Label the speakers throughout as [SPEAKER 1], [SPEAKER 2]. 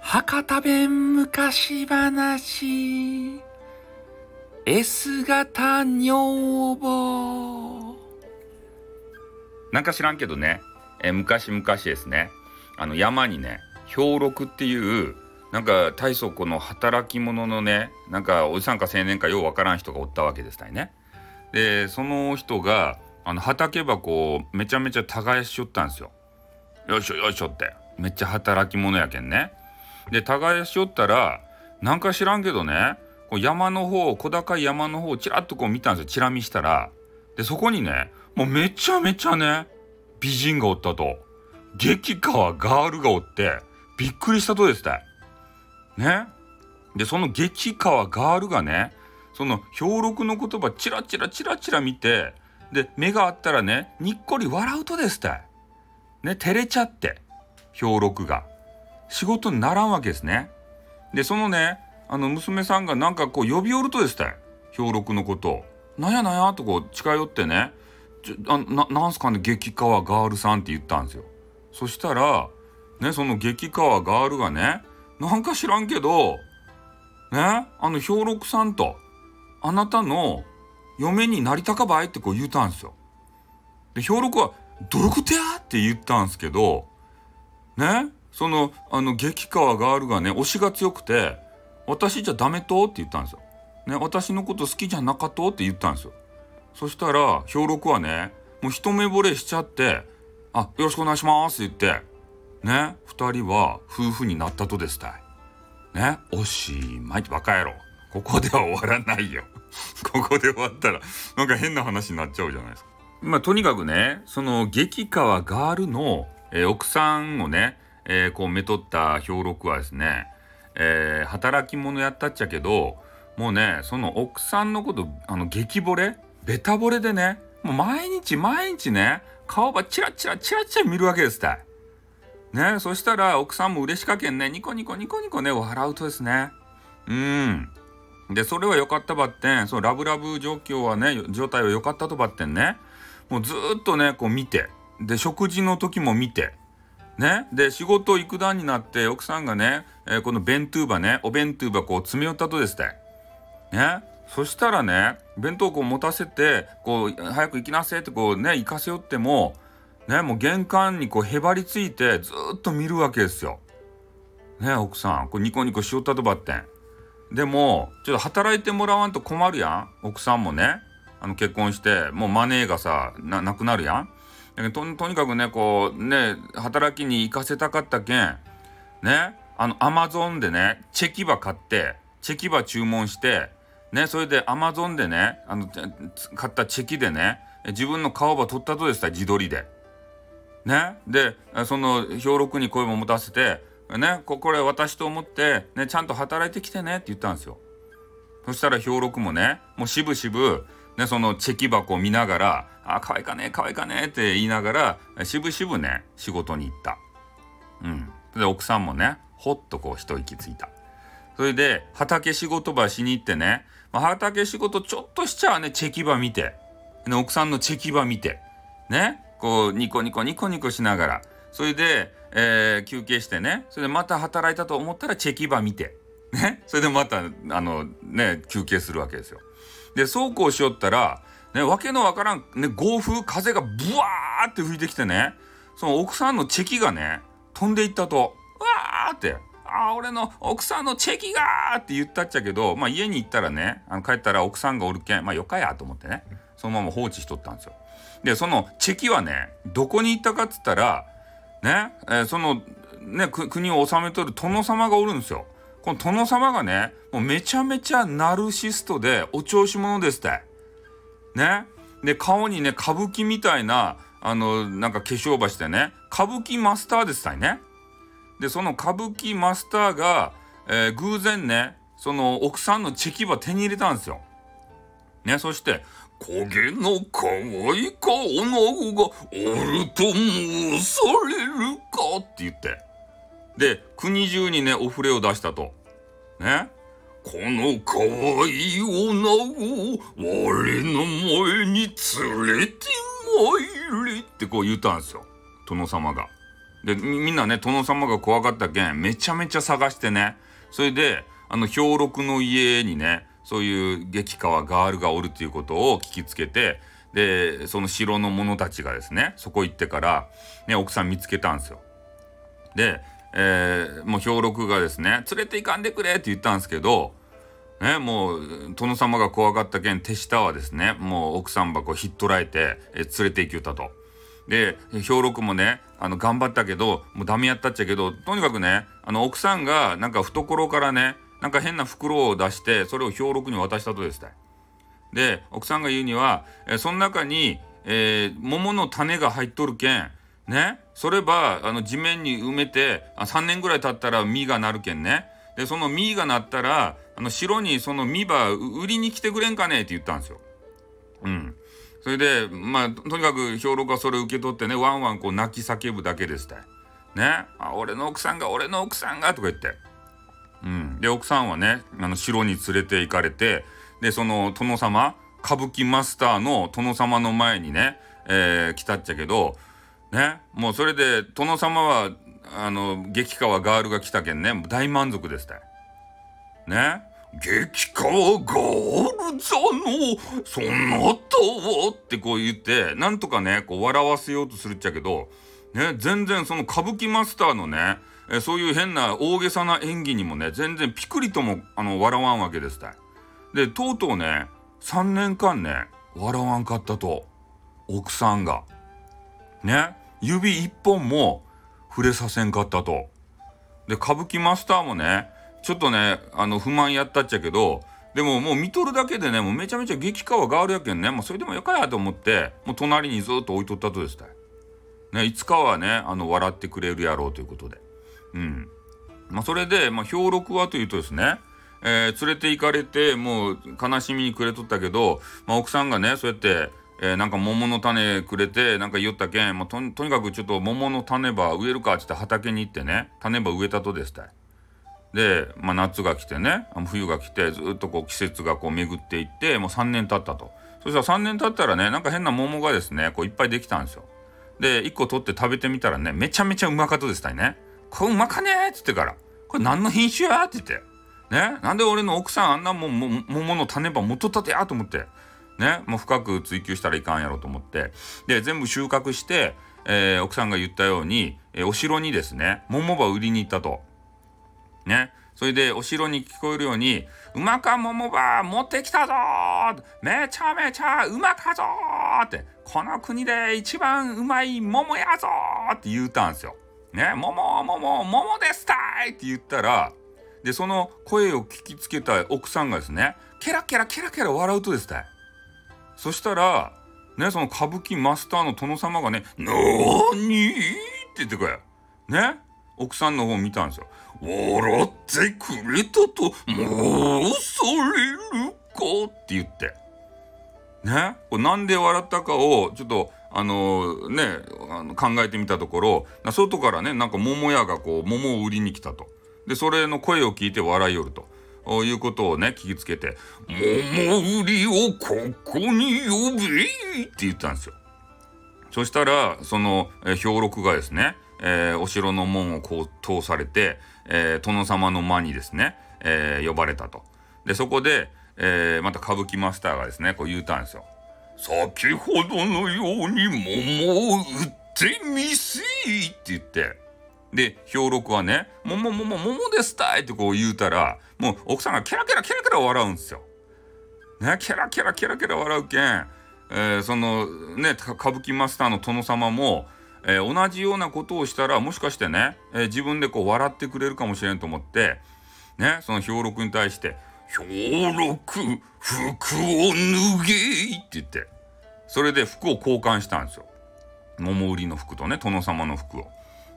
[SPEAKER 1] 博多弁昔話。S 型女房。なんか知らんけどね、え昔々ですね。あの山にね兵六っていうなんか大層この働き者のねなんかおじさんか青年かようわからん人がおったわけですたいね。でその人があの畑箱をめちゃめちゃ耕しよったんですよ。よいしょよいしょってめっちゃ働き者やけんね。で耕しよったらなんか知らんけどねこう山の方小高い山の方をちらっとこう見たんですよチラ見したら。でそこにねもうめちゃめちゃね美人がおったと。激川ガールがおってびっくりしたとですたい。ね。でその激川ガールがねその兵六の言葉チラチラチラチラ見てで目があったらねにっこり笑うとですた。ね照れちゃって兵六が仕事にならんわけですね。でそのねあの娘さんがなんかこう呼び寄るとですたい兵六のことを。なんやなんやとこう近寄ってねあななんすかね激川ガールさんって言ったんですよ。そしたらねその激川ガールがねなんか知らんけどねあの兵六さんとあなたの嫁になりたかばいってこう言うたんですよ。で兵六は「どういうことや?」って言ったんですけどねそのあの激川ガールがね推しが強くて「私じゃダメと?」って言ったんですよ。ね私のこと好きじゃなかと？って言ったんですよ。そしたら兵六はねもう一目惚れしちゃって「あよろしくお願いします」って言ってね二人は夫婦になったとですたい。ねおしまいってバカ野郎。ここでは終わらないよ。ここで終わったらなんか変な話になっちゃうじゃないですか。まあとにかくねその激川ガールの、えー、奥さんをね、えー、こうめとった兵六はですね、えー、働き者やったっちゃけどもうねその奥さんのことあの激惚れベタ惚れでねもう毎日毎日ね顔ばチラチラチラチラ見るわけですたい。ねそしたら奥さんも嬉しかけんねニコニコニコニコね笑うとですねうんでそれは良かったばってん。そのラブラブ状況はね状態は良かったとばってんね。もうずっとねこう見て。で食事の時も見て。ね。で仕事行く段になって奥さんがね、えー、この弁当ばねお弁当ばこう詰め寄ったとですって。ね。そしたらね弁当こう持たせてこう早く行きなせってこうね行かせよってもねもう玄関にこうへばりついてずっと見るわけですよ。ね奥さん。こうニコニコしよったとばってん。でもちょっと働いてもらわんと困るやん奥さんもねあの結婚してもうマネーがさなくなるやん。ととにかくねこうね働きに行かせたかったけんねあのアマゾンでねチェキバ買ってチェキバ注文してねそれでアマゾンでねあの買ったチェキでね自分の顔ば取ったとでした自撮りで。ねでその兵六に声も持たせてねこれ私と思って、ね、ちゃんと働いてきてねって言ったんですよ。そしたら兵六もねもうしぶしぶね、そのチェキ箱を見ながら「あ可愛いかね可愛いかね」って言いながらしぶしぶね仕事に行った。うん、で奥さんもねほっとこう一息ついた。それで畑仕事場しに行ってね、まあ、畑仕事ちょっとしちゃうねチェキ場見て、ね、奥さんのチェキ場見てねこうニコニコニコニコしながらそれで、えー、休憩してねそれでまた働いたと思ったらチェキ場見てねそれでまたあのね休憩するわけですよ。でそうこうしよったら、ね、わけのわからん、ね、豪風風がブワーって吹いてきてねその奥さんのチェキがね飛んでいったと「わー!」って「ああ俺の奥さんのチェキが!」って言ったっちゃけど、まあ、家に行ったらねあの帰ったら奥さんがおるけんまあよかやと思ってねそのまま放置しとったんですよ。でそのチェキはねどこに行ったかっつったらね、えー、そのね国を治めとる殿様がおるんですよ。この殿様がねもうめちゃめちゃナルシストでお調子者ですって。ね。で顔にね歌舞伎みたいなあのなんか化粧場してね歌舞伎マスターですたいね。でその歌舞伎マスターが、えー、偶然ねその奥さんのチェキ場手に入れたんですよ。ねそして影の可愛いか女子がおると申されるかって言って。で、国中にね、お触れを出したと。ね。この可愛い女を我の前に連れて参れってこう言ったんですよ。殿様が。で、みんなね、殿様が怖かったけん、めちゃめちゃ探してね、それで、あの、兵六の家にね、そういう激川ガールがおるっていうことを聞きつけて、で、その城の者たちがですね、そこ行ってから、ね、奥さん見つけたんですよ。で、えー、もう兵六がですね、連れて行かんでくれって言ったんですけど、ね、もう、殿様が怖がったけん、手下はですね、もう奥さんばこひっ捕らえて、え連れて行きよったと。で、兵六もね、あの、頑張ったけど、もうダメやったっちゃけど、とにかくね、あの、奥さんが、なんか懐からね、なんか変な袋を出して、それを兵六に渡したとですた。で、奥さんが言うには、えその中に、えー、桃の種が入っとるけん、ね、それば、あの、地面に埋めて、あ3年ぐらい経ったら実がなるけんね。で、その実がなったら、あの、城にその実ば売りに来てくれんかね？って言ったんですよ。うん。それで、まあ、とにかく兵六がそれ受け取ってね、ワンワンこう泣き叫ぶだけですた。ね。あ、俺の奥さんが、俺の奥さんが、とか言って。うん。で、奥さんはね、あの、城に連れて行かれて、で、その、殿様、歌舞伎マスターの殿様の前にね、えー、来たっちゃけど、ね、もうそれで、殿様は、あの、激川ガールが来たけんね、大満足ですた。ね。激川ガールザの、そんなとってこう言って、なんとかね、こう笑わせようとするっちゃけど、ね、全然その歌舞伎マスターのね、えそういう変な大げさな演技にもね、全然ピクリとも、あの、笑わんわけですたい。で、とうとうね、3年間ね、笑わんかったと。奥さんが。ね、指一本も触れさせんかったと。で、歌舞伎マスターもね、ちょっとね、あの、不満やったっちゃけど、でももう見とるだけでね、もうめちゃめちゃ激川ガールやけんね、もうそれでもよかやと思って、もう隣にずっと置いとったとですたい。ね、いつかはね、あの、笑ってくれるやろうということで。うん。まあ、それで、まあ、兵六はというとですね、えー、連れて行かれて、もう悲しみにくれとったけど、まあ、奥さんがね、そうやって、えー、なんか桃の種くれて、なんか言ったけん、まあ、とにかくちょっと桃の種ば植えるかってって畑に行ってね、種ば植えたとですたい。で、まあ、夏が来てね冬が来てずっとこう季節がこう巡っていってもう3年経ったとそしたら3年経ったらねなんか変な桃がですねこういっぱいできたんですよで1個取って食べてみたらねめちゃめちゃうまかったですたねこれうまかねーっつってからこれ何の品種やって言ってねなんで俺の奥さんあんなもん桃の種ば持っとったてやと思ってねもう深く追求したらいかんやろと思ってで全部収穫して、えー、奥さんが言ったように、えー、お城にですね桃ば売りに行ったと。ね。それでお城に聞こえるように、うまか桃ば持ってきたぞめちゃめちゃうまかぞって、この国で一番うまい桃やぞって言うたんですよ。ね、桃、桃、桃ですたいって言ったら、で、その声を聞きつけた奥さんがですね、ケラケラケラケラ笑うとですたい。そしたら、ね、その歌舞伎マスターの殿様がね、なーにって言ってくれ。ね奥さんの方見たんですよ。笑ってくれたと申されるかって言って。ね？これなんで笑ったかをちょっとあのー、ねあの考えてみたところ外からねなんか桃屋がこう桃を売りに来たと。でそれの声を聞いて笑いよると。いうことをね聞きつけて「桃売りをここに呼べ!」って言ったんですよ。そしたらその、え兵六がですねえー、お城の門をこう通されて、えー、殿様の間にですね、えー、呼ばれたと。で、そこで、え、また歌舞伎マスターがですね、こう言うたんですよ。先ほどのように桃を売ってみせいって言って、で、兵六はね、桃、桃、桃ですたいってこう言うたら、もう奥さんがケラケラケラケラ笑うんですよ。ね、ケラケラケラケラ笑うけん、えー、そのね、歌舞伎マスターの殿様も、えー、同じようなことをしたらもしかしてね、えー、自分でこう笑ってくれるかもしれんと思ってねその兵六に対して「兵六服を脱げい」って言ってそれで服を交換したんですよ桃売りの服とね殿様の服を。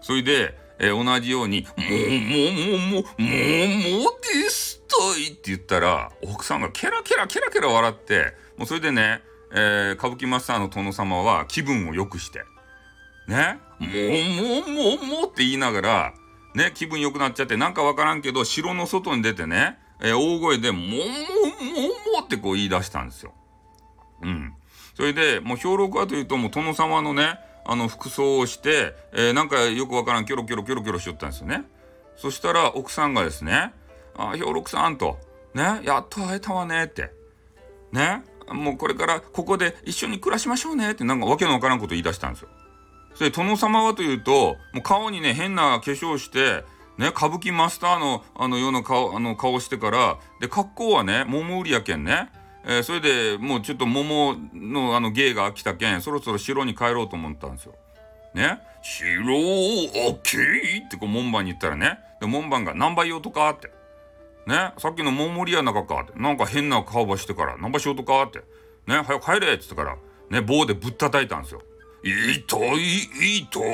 [SPEAKER 1] それで、えー、同じように「ももももももですたい」って言ったら奥さんがケラケラケラケラ笑ってもうそれでね、えー、歌舞伎マスターの殿様は気分を良くしてね、もうもうももって言いながら、ね、気分良くなっちゃって、なんかわからんけど、城の外に出てね、えー、大声で、ももももってこう言い出したんですよ。うん。それでもう兵六はというともう殿様のねあの服装をして、えー、なんかよくわからんキョロキョロキョロキョロしよったんですよね。そしたら奥さんがですね「あ兵六さん」と「ねやっと会えたわね」って「ねもうこれからここで一緒に暮らしましょうね」ってなんかわけのわからんこと言い出したんですよ。それ殿様はというともう顔にね変な化粧してね、歌舞伎マスターのあのような顔あの顔してからで格好はね桃売りやけんねえー、それでもうちょっと桃のあの芸が飽きたけんそろそろ城に帰ろうと思ったんですよ。ね城オッケーってこう門番に言ったらねで門番が「何倍用とか?」って。ねさっきの桃売りや中かってなんか変な顔ばしてから「何倍しようとか?」って「ね早く帰れ」っつってからね棒でぶったたいたんですよ。痛い痛い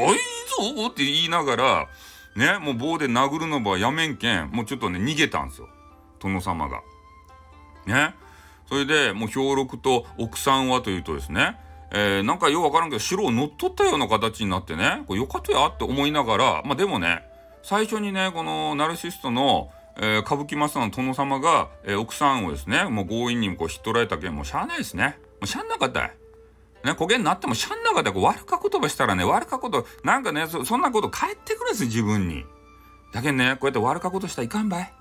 [SPEAKER 1] ぞって言いながらねもう棒で殴るのばやめんけんもうちょっとね逃げたんですよ殿様が。ねそれでもう兵六と奥さんはというとですね、えー、なんかようわからんけど城を乗っ取ったような形になってねこれよかったやって思いながらまあでもね最初にねこのナルシストの、えー、歌舞伎マスターの殿様が、えー、奥さんをですねもう強引にこう引っ取られたけんもうしゃあないですねもうしゃんなかったい。ね、焦げになってもシャンなかで悪か言葉したらね悪かことなんかねそんなこと返ってくるんです自分に。だけどねこうやって悪かことしたらいかんばい。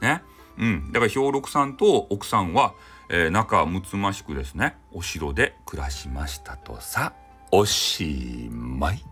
[SPEAKER 1] ね。うん。だから兵六さんと奥さんは、えー、仲睦ましくですねお城で暮らしましたとさおしまい。